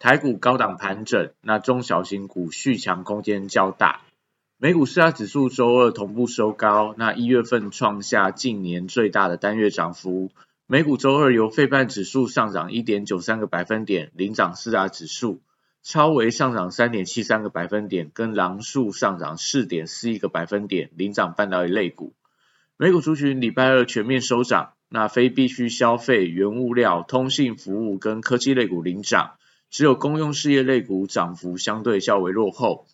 台股高档盘整，那中小型股续强空间较大。美股四大指数周二同步收高，那一月份创下近年最大的单月涨幅。美股周二由费半指数上涨一点九三个百分点，领涨四大指数；超微上涨三点七三个百分点，跟狼数上涨四点四一个百分点，领涨半导体类股。美股族群礼拜二全面收涨，那非必需消费、原物料、通信服务跟科技类股领涨。只有公用事业类股涨幅相对较为落后，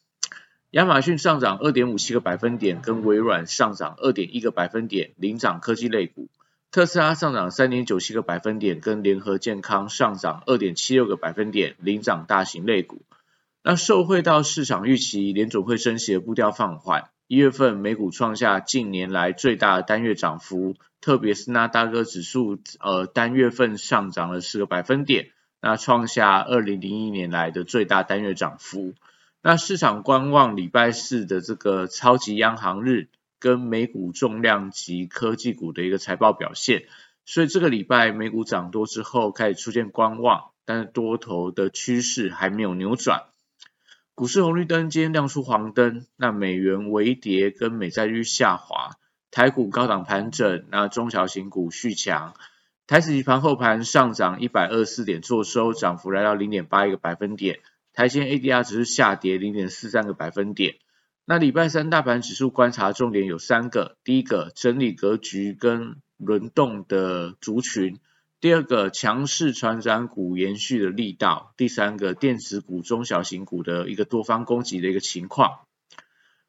亚马逊上涨二点五七个百分点，跟微软上涨二点一个百分点，领涨科技类股；特斯拉上涨三点九七个百分点，跟联合健康上涨二点七六个百分点，领涨大型类股。那受惠到市场预期，联总会升息的步调放缓，一月份美股创下近年来最大的单月涨幅，特别是纳大哥指数，呃，单月份上涨了四个百分点。那创下二零零一年来的最大单月涨幅。那市场观望礼拜四的这个超级央行日跟美股重量级科技股的一个财报表现，所以这个礼拜美股涨多之后开始出现观望，但是多头的趋势还没有扭转。股市红绿灯今天亮出黄灯，那美元微跌跟美债率下滑，台股高档盘整，那中小型股续强。台指期盘后盘上涨一百二十四点，做收，涨幅来到零点八一个百分点。台积 ADR 只是下跌零点四三个百分点。那礼拜三大盘指数观察重点有三个：第一个，整理格局跟轮动的族群；第二个，强势传染股延续的力道；第三个，电子股、中小型股的一个多方攻击的一个情况。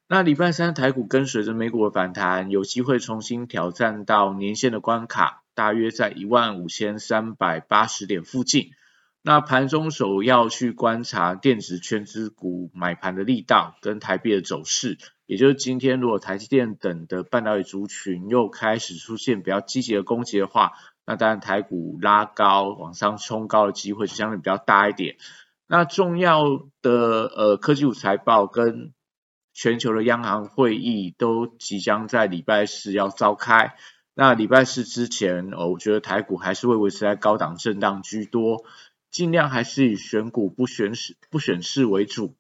那礼拜三台股跟随着美股的反弹，有机会重新挑战到年线的关卡。大约在一万五千三百八十点附近。那盘中首要去观察电子圈之股买盘的力道跟台币的走势，也就是今天如果台积电等的半导体族群又开始出现比较积极的攻击的话，那当然台股拉高往上冲高的机会就相对比较大一点。那重要的呃科技股财报跟全球的央行会议都即将在礼拜四要召开。那礼拜四之前，哦，我觉得台股还是会维持在高档震荡居多，尽量还是以选股不选市不选市为主。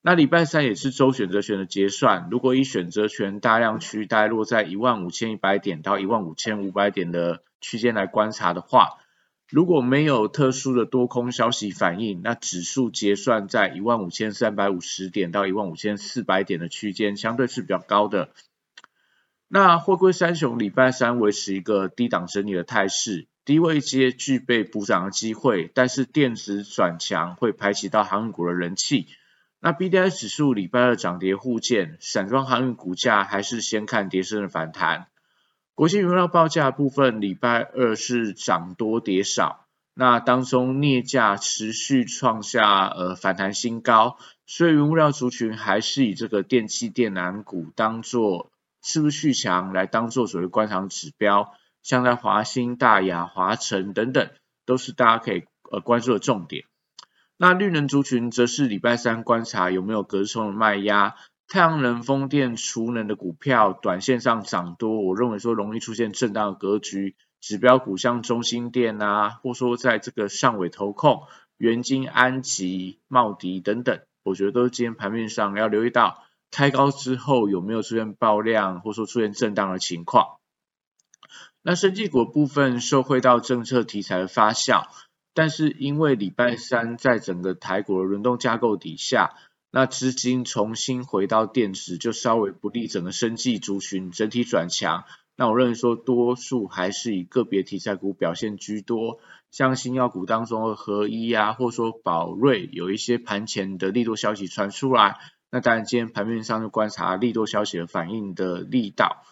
那礼拜三也是周选择权的结算，如果以选择权大量区大概落在一万五千一百点到一万五千五百点的区间来观察的话，如果没有特殊的多空消息反应，那指数结算在一万五千三百五十点到一万五千四百点的区间，相对是比较高的。那货柜三雄礼拜三维持一个低档整理的态势，低位阶具备补涨的机会，但是电子转强会排挤到航运股的人气。那 B D I 指数礼拜二涨跌互见，散装航运股价还是先看跌升的反弹。国际原料报价部分礼拜二是涨多跌少，那当中镍价持续创下呃反弹新高，所以原物料族群还是以这个电气电缆股当做。是不是续强来当做所谓观察指标，像在华兴、大雅、华晨等等，都是大家可以呃关注的重点。那绿能族群则是礼拜三观察有没有隔日冲的卖压，太阳能、风电、储能的股票短线上涨多，我认为说容易出现震荡的格局。指标股像中心电啊，或说在这个上尾投控、元金、安吉、茂迪等等，我觉得都是今天盘面上要留意到。开高之后有没有出现爆量，或者说出现震荡的情况？那生技股部分受惠到政策题材的发酵，但是因为礼拜三在整个台股的轮动架构底下，那资金重新回到电池，就稍微不利整个生技族群整体转强。那我认为说多数还是以个别题材股表现居多，像新药股当中的合一啊，或者说宝瑞有一些盘前的利多消息传出来。那当然，今天盘面上就观察利多消息的反应的力道。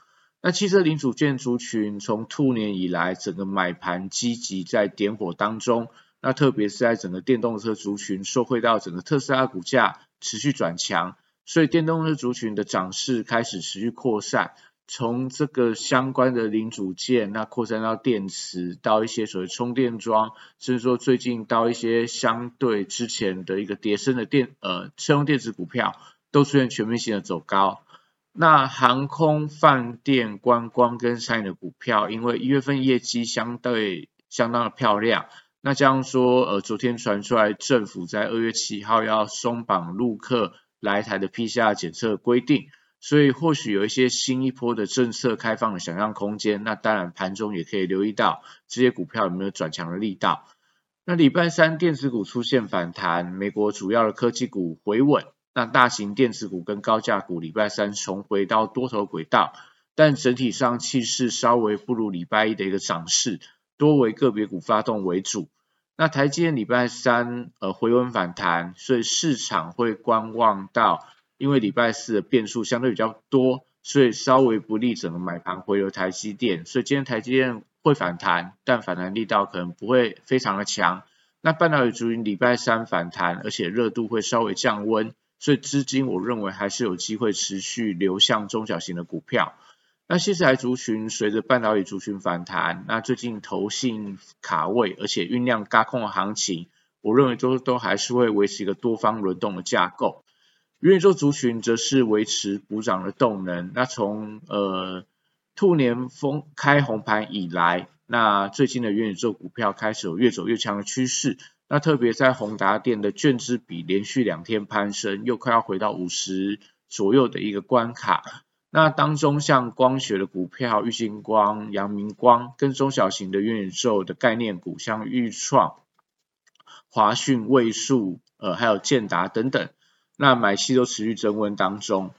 那汽车零组件族群从兔年以来，整个买盘积极在点火当中。那特别是在整个电动车族群受惠到整个特斯拉股价持续转强，所以电动车族群的涨势开始持续扩散。从这个相关的零组件，那扩散到电池，到一些所谓充电桩，甚至说最近到一些相对之前的一个跌升的电呃车用电子股票，都出现全面性的走高。那航空、饭店、观光跟餐饮的股票，因为一月份业绩相对相当的漂亮，那这样说，呃，昨天传出来政府在二月七号要松绑陆客来台的 PCR 检测规定。所以或许有一些新一波的政策开放的想象空间，那当然盘中也可以留意到这些股票有没有转强的力道。那礼拜三电子股出现反弹，美国主要的科技股回稳，那大型电子股跟高价股礼拜三重回到多头轨道，但整体上气势稍微不如礼拜一的一个涨势，多为个别股发动为主。那台积电礼拜三呃回稳反弹，所以市场会观望到。因为礼拜四的变数相对比较多，所以稍微不利整个买盘回流台积电，所以今天台积电会反弹，但反弹力道可能不会非常的强。那半导体族群礼拜三反弹，而且热度会稍微降温，所以资金我认为还是有机会持续流向中小型的股票。那新材族群随着半导体族群反弹，那最近投信卡位，而且酝酿高空的行情，我认为都都还是会维持一个多方轮动的架构。元宇宙族群则是维持补涨的动能。那从呃兔年封开红盘以来，那最近的元宇宙股票开始有越走越强的趋势。那特别在宏达电的券资比连续两天攀升，又快要回到五十左右的一个关卡。那当中像光学的股票，玉晶光、阳明光，跟中小型的元宇宙的概念股，像玉创、华讯、位数，呃，还有建达等等。那买气都持续增温当中，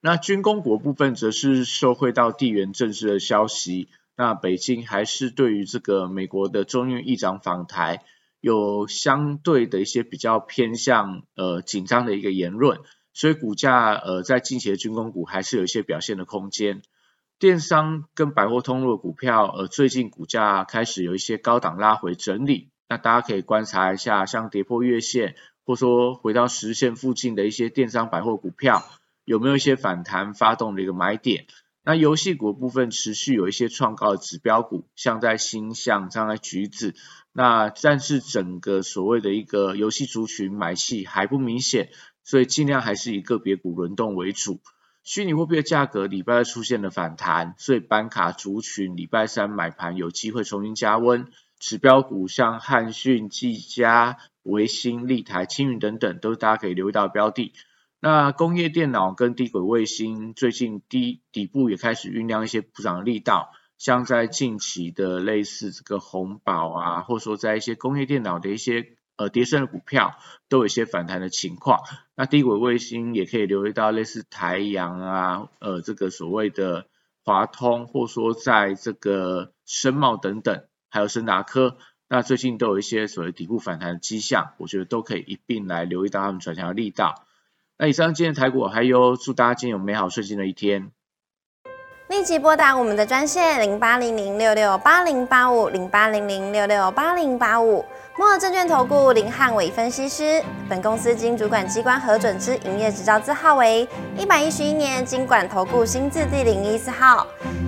那军工股部分则是受惠到地缘政治的消息，那北京还是对于这个美国的中院议长访台有相对的一些比较偏向呃紧张的一个言论，所以股价呃在近期的军工股还是有一些表现的空间，电商跟百货通路的股票呃最近股价开始有一些高档拉回整理，那大家可以观察一下，像跌破月线。或说回到实线附近的一些电商百货股票，有没有一些反弹发动的一个买点？那游戏股部分持续有一些创高的指标股，像在星象，像在橘子，那但是整个所谓的一个游戏族群买气还不明显，所以尽量还是以个别股轮动为主。虚拟货币的价格礼拜二出现了反弹，所以板卡族群礼拜三买盘有机会重新加温。指标股像汉讯、技嘉、维新、立台、青云等等，都是大家可以留意到的标的。那工业电脑跟低轨卫星最近低底部也开始酝酿一些补涨力道，像在近期的类似这个红宝啊，或者说在一些工业电脑的一些呃跌升的股票，都有一些反弹的情况。那低轨卫星也可以留意到类似台阳啊，呃这个所谓的华通，或说在这个深茂等等。还有深达科，那最近都有一些所谓底部反弹的迹象，我觉得都可以一并来留意到他们转强的力道。那以上今天台股，还有祝大家今天有美好顺心的一天。立即拨打我们的专线零八零零六六八零八五零八零零六六八零八五。摩尔证券投顾林汉伟分析师，本公司经主管机关核准之营业执照字号为一百一十一年经管投顾新字第零一四号。